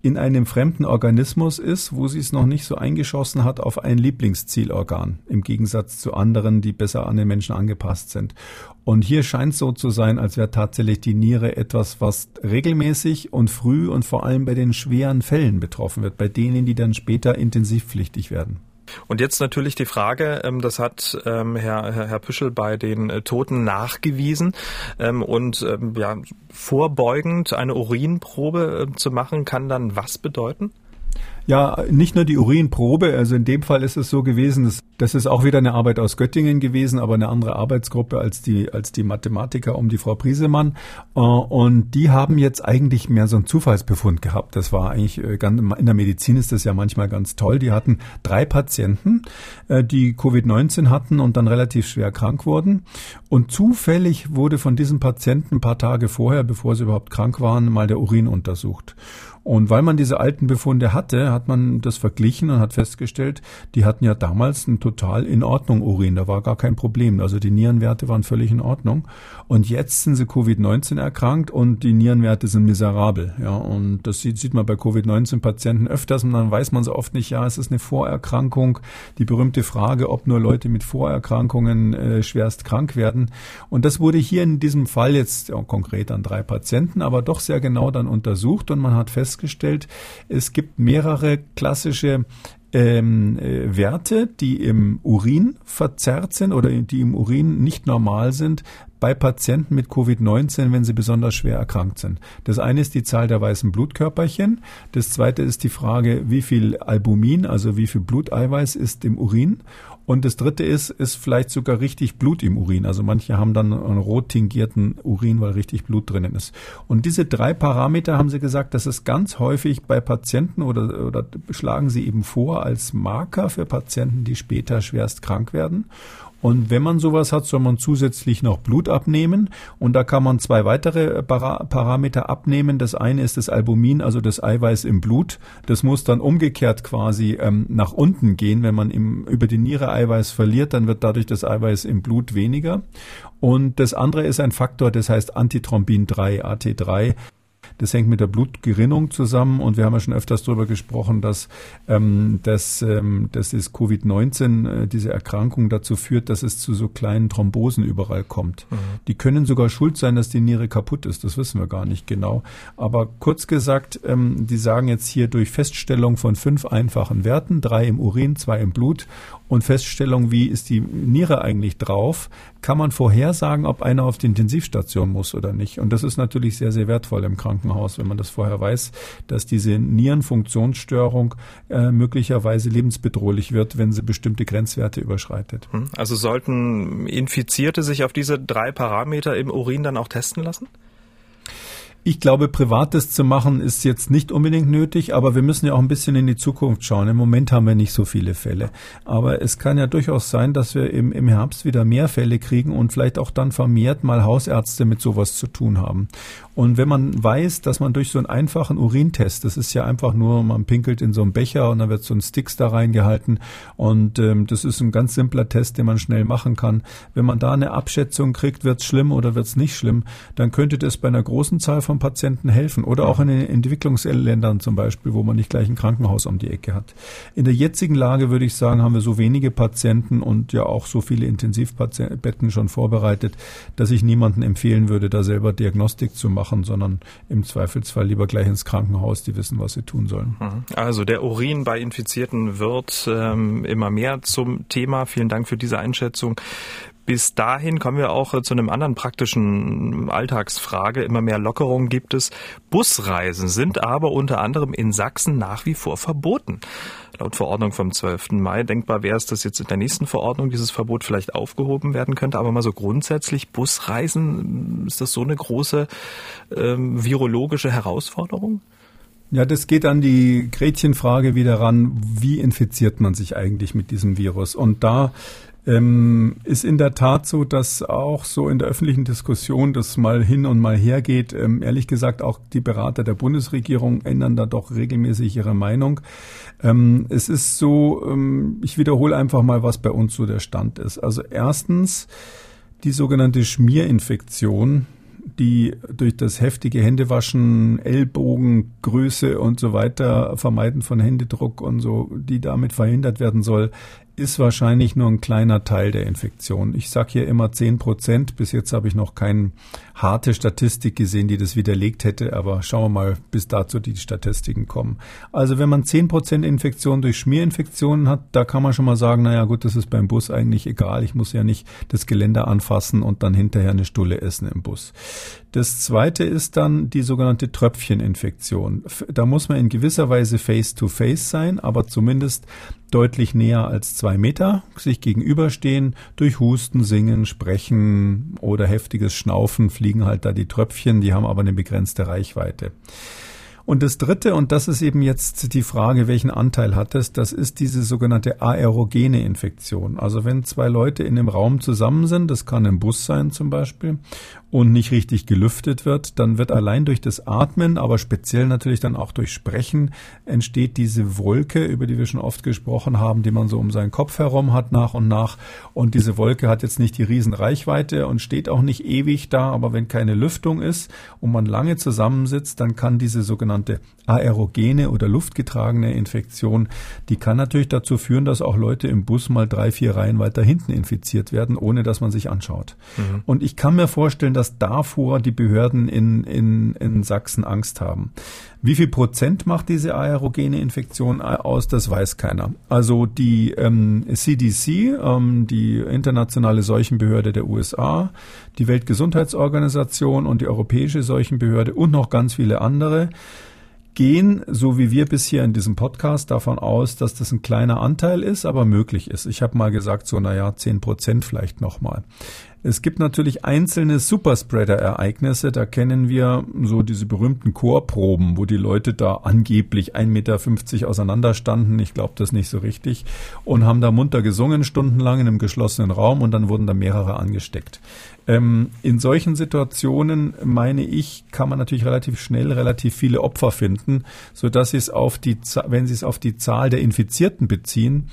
in einem fremden Organismus ist, wo sie es noch nicht so eingeschossen hat auf ein Lieblingszielorgan, im Gegensatz zu anderen, die besser an den Menschen angepasst sind. Und hier scheint so zu sein, als wäre tatsächlich die Niere etwas, was regelmäßig und früh und vor allem bei den schweren Fällen betroffen wird, bei denen, die dann später intensivpflichtig werden. Und jetzt natürlich die Frage, ähm, das hat ähm, Herr, Herr Püschel bei den äh, Toten nachgewiesen ähm, und ja, vorbeugend eine Urinprobe äh, zu machen, kann dann was bedeuten? Ja, nicht nur die Urinprobe. Also in dem Fall ist es so gewesen, dass, das ist auch wieder eine Arbeit aus Göttingen gewesen, aber eine andere Arbeitsgruppe als die, als die Mathematiker um die Frau Priesemann. Äh, und die haben jetzt eigentlich mehr so einen Zufallsbefund gehabt. Das war eigentlich äh, ganz, in der Medizin ist das ja manchmal ganz toll. Die hatten drei Patienten, äh, die Covid-19 hatten und dann relativ schwer krank wurden. Und zufällig wurde von diesen Patienten ein paar Tage vorher, bevor sie überhaupt krank waren, mal der Urin untersucht. Und weil man diese alten Befunde hatte, hat man das verglichen und hat festgestellt, die hatten ja damals einen total in Ordnung Urin. Da war gar kein Problem. Also die Nierenwerte waren völlig in Ordnung. Und jetzt sind sie Covid-19 erkrankt und die Nierenwerte sind miserabel. Ja, und das sieht, sieht man bei Covid-19-Patienten öfters und dann weiß man so oft nicht, ja, es ist eine Vorerkrankung. Die berühmte Frage, ob nur Leute mit Vorerkrankungen äh, schwerst krank werden. Und das wurde hier in diesem Fall jetzt ja, konkret an drei Patienten, aber doch sehr genau dann untersucht und man hat festgestellt, festgestellt, es gibt mehrere klassische ähm, äh, Werte, die im Urin verzerrt sind oder die im Urin nicht normal sind bei Patienten mit Covid-19, wenn sie besonders schwer erkrankt sind. Das eine ist die Zahl der weißen Blutkörperchen. Das zweite ist die Frage, wie viel Albumin, also wie viel Bluteiweiß ist im Urin. Und das dritte ist, ist vielleicht sogar richtig Blut im Urin. Also manche haben dann einen rot tingierten Urin, weil richtig Blut drinnen ist. Und diese drei Parameter haben sie gesagt, das ist ganz häufig bei Patienten oder, oder schlagen sie eben vor als Marker für Patienten, die später schwerst krank werden. Und wenn man sowas hat, soll man zusätzlich noch Blut abnehmen. Und da kann man zwei weitere Para Parameter abnehmen. Das eine ist das Albumin, also das Eiweiß im Blut. Das muss dann umgekehrt quasi ähm, nach unten gehen. Wenn man im, über die Niere Eiweiß verliert, dann wird dadurch das Eiweiß im Blut weniger. Und das andere ist ein Faktor, das heißt Antithrombin 3, AT3. Das hängt mit der Blutgerinnung zusammen und wir haben ja schon öfters darüber gesprochen, dass, ähm, dass, ähm, dass das Covid-19, äh, diese Erkrankung dazu führt, dass es zu so kleinen Thrombosen überall kommt. Mhm. Die können sogar schuld sein, dass die Niere kaputt ist. Das wissen wir gar nicht genau. Aber kurz gesagt, ähm, die sagen jetzt hier durch Feststellung von fünf einfachen Werten, drei im Urin, zwei im Blut und Feststellung, wie ist die Niere eigentlich drauf, kann man vorhersagen, ob einer auf die Intensivstation muss oder nicht. Und das ist natürlich sehr, sehr wertvoll im Krankenhaus, wenn man das vorher weiß, dass diese Nierenfunktionsstörung äh, möglicherweise lebensbedrohlich wird, wenn sie bestimmte Grenzwerte überschreitet. Hm. Also sollten Infizierte sich auf diese drei Parameter im Urin dann auch testen lassen? Ich glaube, Privates zu machen ist jetzt nicht unbedingt nötig, aber wir müssen ja auch ein bisschen in die Zukunft schauen. Im Moment haben wir nicht so viele Fälle. Aber es kann ja durchaus sein, dass wir im, im Herbst wieder mehr Fälle kriegen und vielleicht auch dann vermehrt mal Hausärzte mit sowas zu tun haben. Und wenn man weiß, dass man durch so einen einfachen Urintest, das ist ja einfach nur, man pinkelt in so einen Becher und dann wird so ein Sticks da reingehalten und ähm, das ist ein ganz simpler Test, den man schnell machen kann. Wenn man da eine Abschätzung kriegt, wird's schlimm oder wird's nicht schlimm, dann könnte das bei einer großen Zahl von von Patienten helfen oder auch in den Entwicklungsländern zum Beispiel, wo man nicht gleich ein Krankenhaus um die Ecke hat. In der jetzigen Lage würde ich sagen, haben wir so wenige Patienten und ja auch so viele Intensivbetten schon vorbereitet, dass ich niemanden empfehlen würde, da selber Diagnostik zu machen, sondern im Zweifelsfall lieber gleich ins Krankenhaus, die wissen, was sie tun sollen. Mhm. Also der Urin bei Infizierten wird ähm, immer mehr zum Thema. Vielen Dank für diese Einschätzung. Bis dahin kommen wir auch äh, zu einem anderen praktischen Alltagsfrage. Immer mehr Lockerungen gibt es. Busreisen sind aber unter anderem in Sachsen nach wie vor verboten. Laut Verordnung vom 12. Mai. Denkbar wäre es, dass jetzt in der nächsten Verordnung dieses Verbot vielleicht aufgehoben werden könnte. Aber mal so grundsätzlich Busreisen, ist das so eine große ähm, virologische Herausforderung? Ja, das geht an die Gretchenfrage wieder ran. Wie infiziert man sich eigentlich mit diesem Virus? Und da ähm, ist in der Tat so, dass auch so in der öffentlichen Diskussion das mal hin und mal her geht. Ähm, ehrlich gesagt, auch die Berater der Bundesregierung ändern da doch regelmäßig ihre Meinung. Ähm, es ist so, ähm, ich wiederhole einfach mal, was bei uns so der Stand ist. Also erstens die sogenannte Schmierinfektion die durch das heftige Händewaschen, Ellbogengröße und so weiter, Vermeiden von Händedruck und so, die damit verhindert werden soll, ist wahrscheinlich nur ein kleiner Teil der Infektion. Ich sage hier immer 10 Prozent. Bis jetzt habe ich noch keine harte Statistik gesehen, die das widerlegt hätte. Aber schauen wir mal, bis dazu die Statistiken kommen. Also wenn man 10 Prozent Infektion durch Schmierinfektionen hat, da kann man schon mal sagen, naja gut, das ist beim Bus eigentlich egal. Ich muss ja nicht das Geländer anfassen und dann hinterher eine Stulle essen im Bus. Das zweite ist dann die sogenannte Tröpfcheninfektion. Da muss man in gewisser Weise face-to-face -face sein, aber zumindest deutlich näher als zwei Meter sich gegenüberstehen. Durch Husten, Singen, Sprechen oder heftiges Schnaufen fliegen halt da die Tröpfchen, die haben aber eine begrenzte Reichweite. Und das Dritte, und das ist eben jetzt die Frage, welchen Anteil hat es, das ist diese sogenannte aerogene Infektion. Also wenn zwei Leute in einem Raum zusammen sind, das kann im Bus sein zum Beispiel, und nicht richtig gelüftet wird, dann wird allein durch das Atmen, aber speziell natürlich dann auch durch Sprechen, entsteht diese Wolke, über die wir schon oft gesprochen haben, die man so um seinen Kopf herum hat nach und nach. Und diese Wolke hat jetzt nicht die Riesenreichweite und steht auch nicht ewig da, aber wenn keine Lüftung ist und man lange zusammensitzt, dann kann diese sogenannte aerogene oder luftgetragene Infektion, die kann natürlich dazu führen, dass auch Leute im Bus mal drei, vier Reihen weiter hinten infiziert werden, ohne dass man sich anschaut. Mhm. Und ich kann mir vorstellen, dass davor die Behörden in, in, in Sachsen Angst haben. Wie viel Prozent macht diese aerogene Infektion aus, das weiß keiner. Also die ähm, CDC, ähm, die internationale Seuchenbehörde der USA, die Weltgesundheitsorganisation und die Europäische Seuchenbehörde und noch ganz viele andere, gehen, so wie wir bisher in diesem Podcast, davon aus, dass das ein kleiner Anteil ist, aber möglich ist. Ich habe mal gesagt, so naja, zehn Prozent vielleicht nochmal. Es gibt natürlich einzelne Superspreader-Ereignisse. Da kennen wir so diese berühmten Chorproben, wo die Leute da angeblich 1,50 Meter auseinander standen. Ich glaube das nicht so richtig. Und haben da munter gesungen stundenlang in einem geschlossenen Raum und dann wurden da mehrere angesteckt. Ähm, in solchen Situationen, meine ich, kann man natürlich relativ schnell relativ viele Opfer finden, so dass sie es auf die, wenn sie es auf die Zahl der Infizierten beziehen,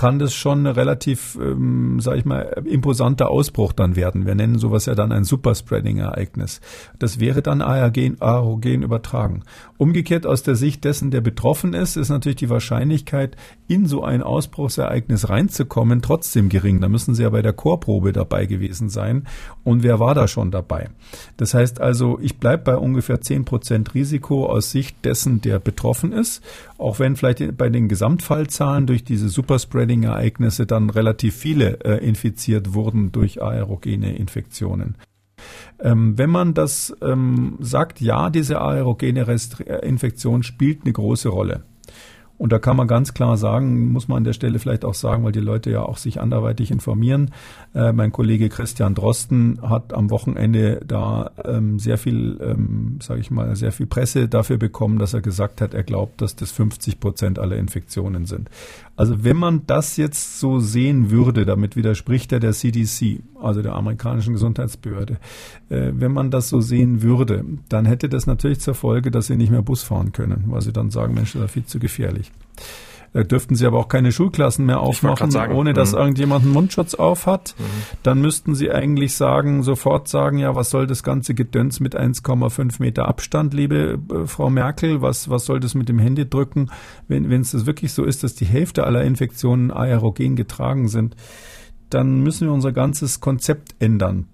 kann das schon relativ, ähm, sag ich mal, imposanter Ausbruch dann werden. Wir nennen sowas ja dann ein Superspreading-Ereignis. Das wäre dann aerogen, aerogen übertragen. Umgekehrt aus der Sicht dessen, der betroffen ist, ist natürlich die Wahrscheinlichkeit, in so ein Ausbruchsereignis reinzukommen, trotzdem gering. Da müssen Sie ja bei der Chorprobe dabei gewesen sein. Und wer war da schon dabei? Das heißt also, ich bleibe bei ungefähr zehn Prozent Risiko aus Sicht dessen, der betroffen ist. Auch wenn vielleicht bei den Gesamtfallzahlen durch diese Superspreading Spreading-Ereignisse dann relativ viele äh, infiziert wurden durch aerogene Infektionen. Ähm, wenn man das ähm, sagt, ja, diese aerogene Rest äh, Infektion spielt eine große Rolle. Und da kann man ganz klar sagen, muss man an der Stelle vielleicht auch sagen, weil die Leute ja auch sich anderweitig informieren. Äh, mein Kollege Christian Drosten hat am Wochenende da ähm, sehr viel, ähm, sage ich mal, sehr viel Presse dafür bekommen, dass er gesagt hat, er glaubt, dass das 50 Prozent aller Infektionen sind. Also wenn man das jetzt so sehen würde, damit widerspricht er der CDC, also der amerikanischen Gesundheitsbehörde, äh, wenn man das so sehen würde, dann hätte das natürlich zur Folge, dass sie nicht mehr Bus fahren können, weil sie dann sagen, Mensch, das ist viel zu gefährlich. Da dürften sie aber auch keine Schulklassen mehr aufmachen, ohne dass mhm. irgendjemand einen Mundschutz auf hat. Mhm. Dann müssten sie eigentlich sagen, sofort sagen, ja, was soll das ganze Gedöns mit 1,5 Meter Abstand, liebe äh, Frau Merkel? Was, was soll das mit dem Händedrücken, wenn wenn es das wirklich so ist, dass die Hälfte aller Infektionen aerogen getragen sind? Dann müssen wir unser ganzes Konzept ändern.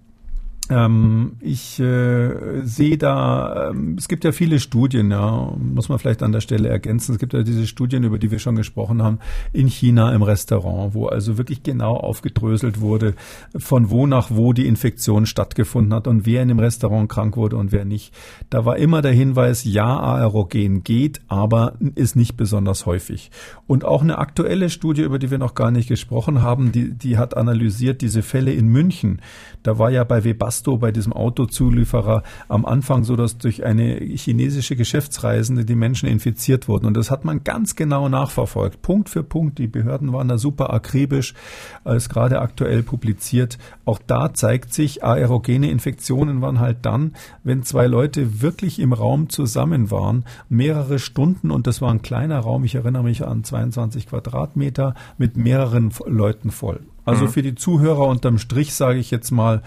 Ähm, ich äh, sehe da, ähm, es gibt ja viele Studien, ja, muss man vielleicht an der Stelle ergänzen. Es gibt ja diese Studien, über die wir schon gesprochen haben, in China im Restaurant, wo also wirklich genau aufgedröselt wurde, von wo nach wo die Infektion stattgefunden hat und wer in dem Restaurant krank wurde und wer nicht. Da war immer der Hinweis, ja, Aerogen geht, aber ist nicht besonders häufig. Und auch eine aktuelle Studie, über die wir noch gar nicht gesprochen haben, die, die hat analysiert diese Fälle in München. Da war ja bei Webasto Webasto, bei diesem Autozulieferer, am Anfang so, dass durch eine chinesische Geschäftsreisende die Menschen infiziert wurden. Und das hat man ganz genau nachverfolgt, Punkt für Punkt. Die Behörden waren da super akribisch, als gerade aktuell publiziert. Auch da zeigt sich, aerogene Infektionen waren halt dann, wenn zwei Leute wirklich im Raum zusammen waren, mehrere Stunden und das war ein kleiner Raum, ich erinnere mich an 22 Quadratmeter mit mehreren Leuten voll. Also mhm. für die Zuhörer unterm Strich sage ich jetzt mal,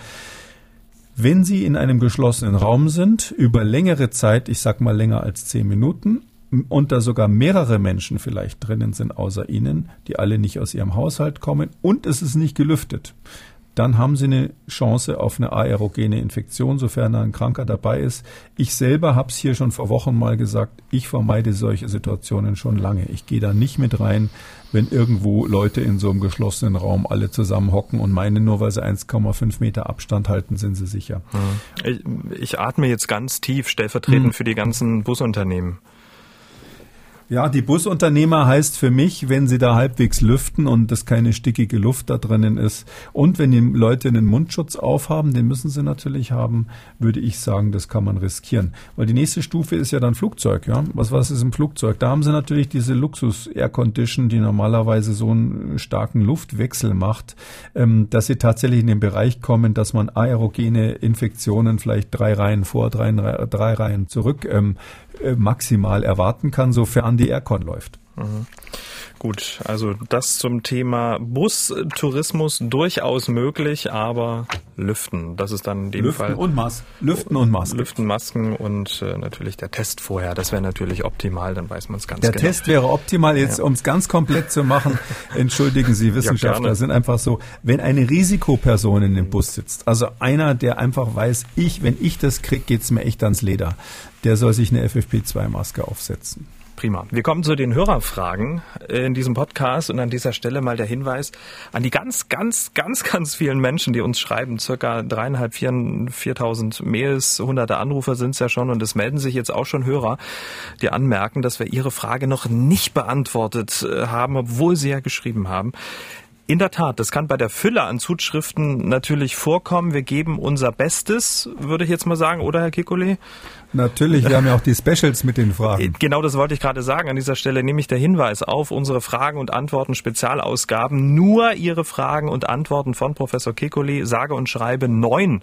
wenn Sie in einem geschlossenen Raum sind, über längere Zeit, ich sag mal länger als zehn Minuten, und da sogar mehrere Menschen vielleicht drinnen sind außer Ihnen, die alle nicht aus Ihrem Haushalt kommen und es ist nicht gelüftet, dann haben Sie eine Chance auf eine aerogene Infektion, sofern ein Kranker dabei ist. Ich selber habe es hier schon vor Wochen mal gesagt, ich vermeide solche Situationen schon lange. Ich gehe da nicht mit rein, wenn irgendwo Leute in so einem geschlossenen Raum alle zusammen hocken und meinen, nur weil sie 1,5 Meter Abstand halten, sind sie sicher. Ich, ich atme jetzt ganz tief, stellvertretend hm. für die ganzen Busunternehmen. Ja, die Busunternehmer heißt für mich, wenn sie da halbwegs lüften und das keine stickige Luft da drinnen ist und wenn die Leute einen Mundschutz aufhaben, den müssen sie natürlich haben, würde ich sagen, das kann man riskieren. Weil die nächste Stufe ist ja dann Flugzeug, ja. Was, was ist im Flugzeug? Da haben sie natürlich diese Luxus-Air-Condition, die normalerweise so einen starken Luftwechsel macht, ähm, dass sie tatsächlich in den Bereich kommen, dass man aerogene Infektionen vielleicht drei Reihen vor, drei, drei Reihen zurück ähm, äh, maximal erwarten kann, sofern die Aircon läuft. Mhm. Gut, also das zum Thema Bustourismus durchaus möglich, aber Lüften, das ist dann in dem Lüften Fall. Und Mas Lüften und Masken. Lüften, Masken und äh, natürlich der Test vorher, das wäre natürlich optimal, dann weiß man es ganz der genau. Der Test wäre optimal, jetzt ja. um es ganz komplett zu machen, (laughs) entschuldigen Sie, Wissenschaftler ja, sind einfach so, wenn eine Risikoperson in dem Bus sitzt, also einer, der einfach weiß, ich, wenn ich das kriege, geht's mir echt ans Leder, der soll sich eine FFP2-Maske aufsetzen. Prima. Wir kommen zu den Hörerfragen in diesem Podcast und an dieser Stelle mal der Hinweis an die ganz, ganz, ganz, ganz vielen Menschen, die uns schreiben. Circa dreieinhalb, vier, viertausend Mails, hunderte Anrufer sind es ja schon und es melden sich jetzt auch schon Hörer, die anmerken, dass wir ihre Frage noch nicht beantwortet äh, haben, obwohl sie ja geschrieben haben. In der Tat, das kann bei der Fülle an Zuschriften natürlich vorkommen. Wir geben unser Bestes, würde ich jetzt mal sagen, oder Herr Kikole? Natürlich, wir haben ja auch die Specials mit den Fragen. Genau das wollte ich gerade sagen. An dieser Stelle nehme ich der Hinweis auf unsere Fragen und Antworten Spezialausgaben. Nur Ihre Fragen und Antworten von Professor Kekoli, sage und schreibe neun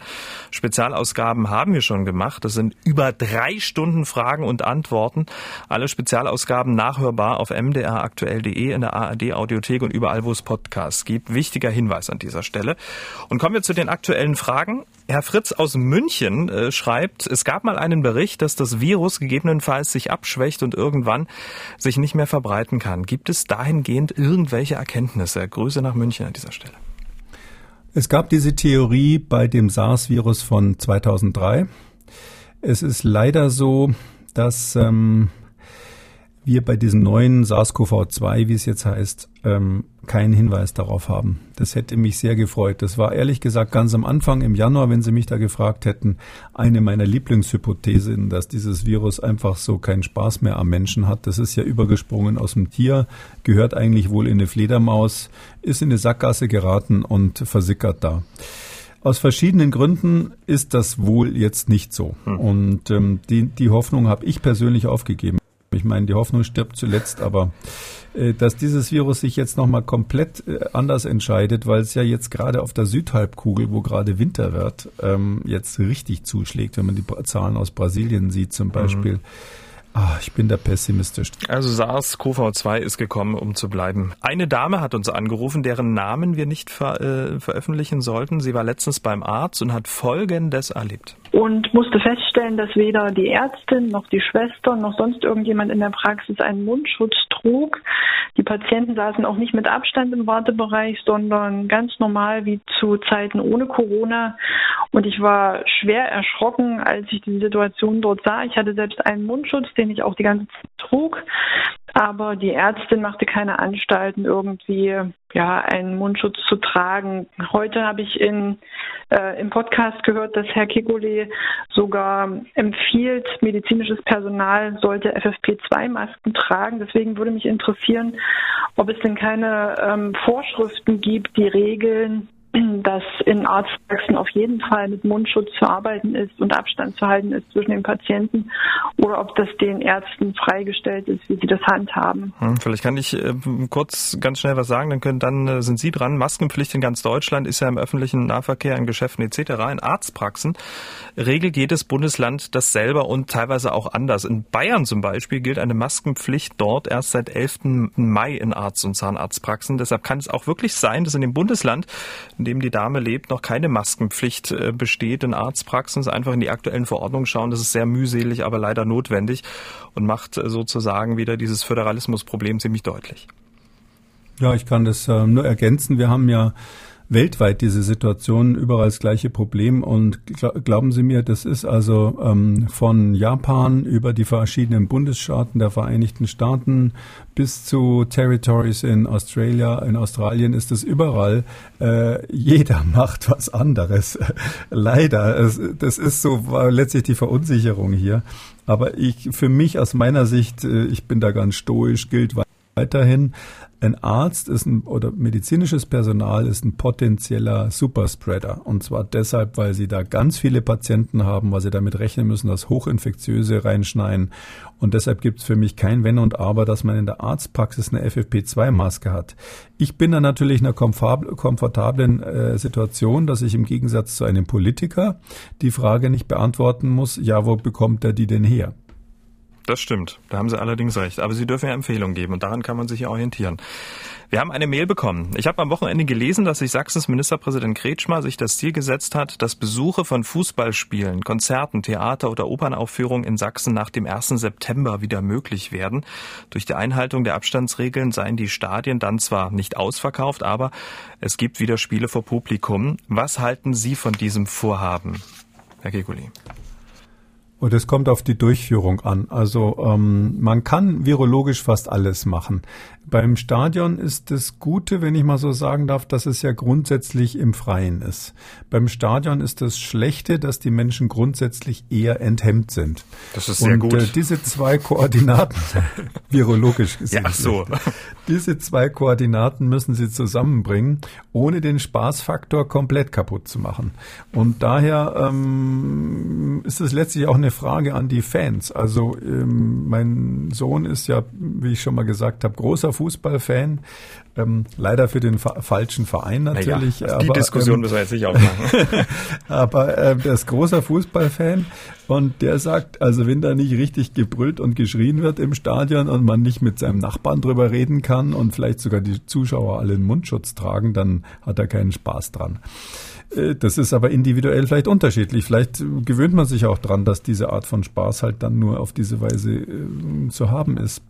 Spezialausgaben haben wir schon gemacht. Das sind über drei Stunden Fragen und Antworten. Alle Spezialausgaben nachhörbar auf mdraktuell.de in der ARD Audiothek und überall, wo es Podcasts gibt. Wichtiger Hinweis an dieser Stelle. Und kommen wir zu den aktuellen Fragen. Herr Fritz aus München äh, schreibt, es gab mal einen Bericht, dass das Virus gegebenenfalls sich abschwächt und irgendwann sich nicht mehr verbreiten kann. Gibt es dahingehend irgendwelche Erkenntnisse? Grüße nach München an dieser Stelle. Es gab diese Theorie bei dem SARS-Virus von 2003. Es ist leider so, dass ähm, wir bei diesem neuen SARS-CoV-2, wie es jetzt heißt, ähm, keinen Hinweis darauf haben. Das hätte mich sehr gefreut. Das war ehrlich gesagt ganz am Anfang im Januar, wenn Sie mich da gefragt hätten, eine meiner Lieblingshypothesen, dass dieses Virus einfach so keinen Spaß mehr am Menschen hat. Das ist ja übergesprungen aus dem Tier, gehört eigentlich wohl in eine Fledermaus, ist in eine Sackgasse geraten und versickert da. Aus verschiedenen Gründen ist das wohl jetzt nicht so. Hm. Und ähm, die, die Hoffnung habe ich persönlich aufgegeben. Ich meine, die Hoffnung stirbt zuletzt, aber äh, dass dieses Virus sich jetzt nochmal komplett äh, anders entscheidet, weil es ja jetzt gerade auf der Südhalbkugel, wo gerade Winter wird, ähm, jetzt richtig zuschlägt, wenn man die Zahlen aus Brasilien sieht zum mhm. Beispiel. Mhm. Ah, ich bin da pessimistisch. Also SARS-CoV-2 ist gekommen, um zu bleiben. Eine Dame hat uns angerufen, deren Namen wir nicht ver äh, veröffentlichen sollten. Sie war letztens beim Arzt und hat Folgendes erlebt. Und musste feststellen, dass weder die Ärztin noch die Schwester noch sonst irgendjemand in der Praxis einen Mundschutz trug. Die Patienten saßen auch nicht mit Abstand im Wartebereich, sondern ganz normal wie zu Zeiten ohne Corona. Und ich war schwer erschrocken, als ich die Situation dort sah. Ich hatte selbst einen Mundschutz, den ich auch die ganze Zeit trug. Aber die Ärztin machte keine Anstalten, irgendwie ja einen Mundschutz zu tragen. Heute habe ich in, äh, im Podcast gehört, dass Herr Kikole sogar empfiehlt, medizinisches Personal sollte FFP2-Masken tragen. Deswegen würde mich interessieren, ob es denn keine ähm, Vorschriften gibt, die regeln, dass in Arztpraxen auf jeden Fall mit Mundschutz zu arbeiten ist und Abstand zu halten ist zwischen den Patienten oder ob das den Ärzten freigestellt ist, wie sie das handhaben. Hm, vielleicht kann ich äh, kurz ganz schnell was sagen, dann können dann äh, sind Sie dran. Maskenpflicht in ganz Deutschland ist ja im öffentlichen Nahverkehr, in Geschäften etc. In Arztpraxen regelt jedes Bundesland das selber und teilweise auch anders. In Bayern zum Beispiel gilt eine Maskenpflicht dort erst seit 11. Mai in Arzt- und Zahnarztpraxen. Deshalb kann es auch wirklich sein, dass in dem Bundesland, dem die Dame lebt, noch keine Maskenpflicht äh, besteht in Arztpraxen. Einfach in die aktuellen Verordnungen schauen. Das ist sehr mühselig, aber leider notwendig und macht äh, sozusagen wieder dieses Föderalismusproblem ziemlich deutlich. Ja, ich kann das äh, nur ergänzen. Wir haben ja weltweit diese Situation überall das gleiche Problem. Und glauben Sie mir, das ist also ähm, von Japan über die verschiedenen Bundesstaaten der Vereinigten Staaten bis zu Territories in Australia, in Australien ist es überall. Äh, jeder (laughs) macht was anderes. (laughs) Leider. Es, das ist so letztlich die Verunsicherung hier. Aber ich, für mich aus meiner Sicht, äh, ich bin da ganz stoisch, gilt weiterhin, ein Arzt ist ein, oder medizinisches Personal ist ein potenzieller Superspreader. Und zwar deshalb, weil sie da ganz viele Patienten haben, weil sie damit rechnen müssen, dass Hochinfektiöse reinschneien. Und deshalb gibt es für mich kein Wenn und Aber, dass man in der Arztpraxis eine FFP2-Maske hat. Ich bin da natürlich in einer komfortablen äh, Situation, dass ich im Gegensatz zu einem Politiker die Frage nicht beantworten muss, ja, wo bekommt er die denn her? Das stimmt. Da haben Sie allerdings recht. Aber Sie dürfen ja Empfehlungen geben und daran kann man sich ja orientieren. Wir haben eine Mail bekommen. Ich habe am Wochenende gelesen, dass sich Sachsens Ministerpräsident Kretschmer sich das Ziel gesetzt hat, dass Besuche von Fußballspielen, Konzerten, Theater oder Opernaufführungen in Sachsen nach dem 1. September wieder möglich werden. Durch die Einhaltung der Abstandsregeln seien die Stadien dann zwar nicht ausverkauft, aber es gibt wieder Spiele vor Publikum. Was halten Sie von diesem Vorhaben, Herr Kekulé? Und es kommt auf die Durchführung an. Also ähm, man kann virologisch fast alles machen. Beim Stadion ist das Gute, wenn ich mal so sagen darf, dass es ja grundsätzlich im Freien ist. Beim Stadion ist das Schlechte, dass die Menschen grundsätzlich eher enthemmt sind. Das ist sehr Und, gut. Äh, diese zwei Koordinaten, (laughs) virologisch gesehen, ja, ach so. diese zwei Koordinaten müssen sie zusammenbringen, ohne den Spaßfaktor komplett kaputt zu machen. Und daher ähm, ist es letztlich auch eine Frage an die Fans. Also ähm, mein Sohn ist ja, wie ich schon mal gesagt habe, großer Fußballfan. Ähm, leider für den fa falschen Verein natürlich. Naja, die aber, Diskussion ähm, müssen wir jetzt nicht aufmachen. (laughs) aber äh, der ist großer Fußballfan und der sagt, also wenn da nicht richtig gebrüllt und geschrien wird im Stadion und man nicht mit seinem Nachbarn drüber reden kann und vielleicht sogar die Zuschauer alle einen Mundschutz tragen, dann hat er keinen Spaß dran. Äh, das ist aber individuell vielleicht unterschiedlich. Vielleicht gewöhnt man sich auch dran, dass diese Art von Spaß halt dann nur auf diese Weise äh, zu haben ist.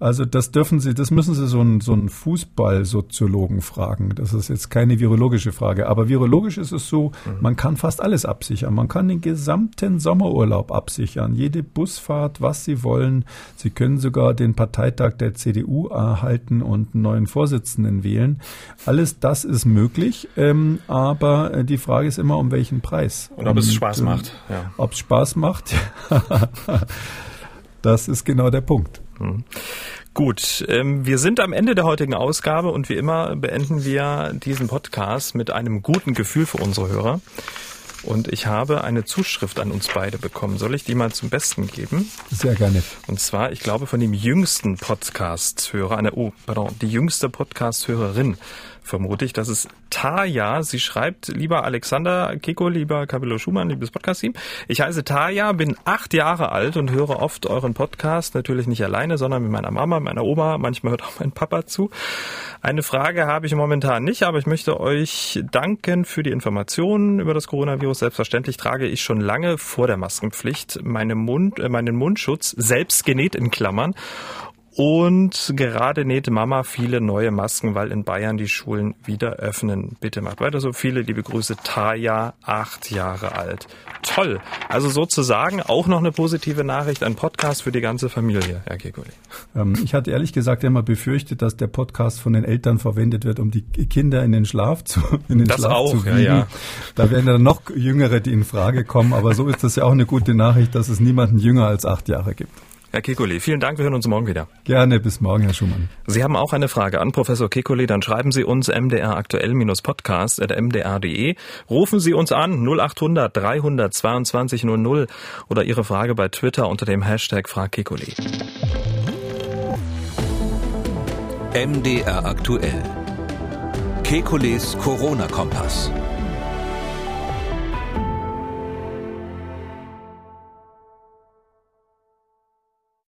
Also das dürfen Sie, das müssen Sie so einen, so einen Fußballsoziologen fragen. Das ist jetzt keine virologische Frage. Aber virologisch ist es so, mhm. man kann fast alles absichern. Man kann den gesamten Sommerurlaub absichern, jede Busfahrt, was Sie wollen. Sie können sogar den Parteitag der CDU erhalten und einen neuen Vorsitzenden wählen. Alles das ist möglich, ähm, aber die Frage ist immer, um welchen Preis. Und ob und, es Spaß macht. Ja. Ob es Spaß macht, das ist genau der Punkt. Mhm. Gut, ähm, wir sind am Ende der heutigen Ausgabe und wie immer beenden wir diesen Podcast mit einem guten Gefühl für unsere Hörer. Und ich habe eine Zuschrift an uns beide bekommen. Soll ich die mal zum Besten geben? Sehr gerne. Und zwar, ich glaube, von dem jüngsten Podcast-Hörer, eine, oh, pardon, die jüngste Podcast-Hörerin vermute ich. Das ist Taya. Sie schreibt, lieber Alexander Kiko, lieber Camillo Schumann, liebes Podcast-Team. Ich heiße Taya, bin acht Jahre alt und höre oft euren Podcast. Natürlich nicht alleine, sondern mit meiner Mama, meiner Oma. Manchmal hört auch mein Papa zu. Eine Frage habe ich momentan nicht, aber ich möchte euch danken für die Informationen über das Coronavirus. Selbstverständlich trage ich schon lange vor der Maskenpflicht meine Mund, äh, meinen Mundschutz selbst genäht in Klammern und gerade näht Mama viele neue Masken, weil in Bayern die Schulen wieder öffnen. Bitte macht weiter so viele. Liebe Grüße, Taya, acht Jahre alt. Toll. Also sozusagen auch noch eine positive Nachricht, ein Podcast für die ganze Familie, Herr Kekuli. Ähm, ich hatte ehrlich gesagt immer befürchtet, dass der Podcast von den Eltern verwendet wird, um die Kinder in den Schlaf zu, in den das Schlaf auch, zu wiegen. Ja, ja. Da werden dann noch Jüngere, die in Frage kommen. Aber so ist das ja auch eine gute Nachricht, dass es niemanden jünger als acht Jahre gibt. Herr Kekulé, vielen Dank. Wir hören uns morgen wieder. Gerne. Bis morgen, Herr Schumann. Sie haben auch eine Frage an Professor Kekulé, dann schreiben Sie uns mdraktuell-podcast.mdr.de. Rufen Sie uns an 0800 322 00 oder Ihre Frage bei Twitter unter dem Hashtag FragKekulé. MDR aktuell. Kekules Corona-Kompass.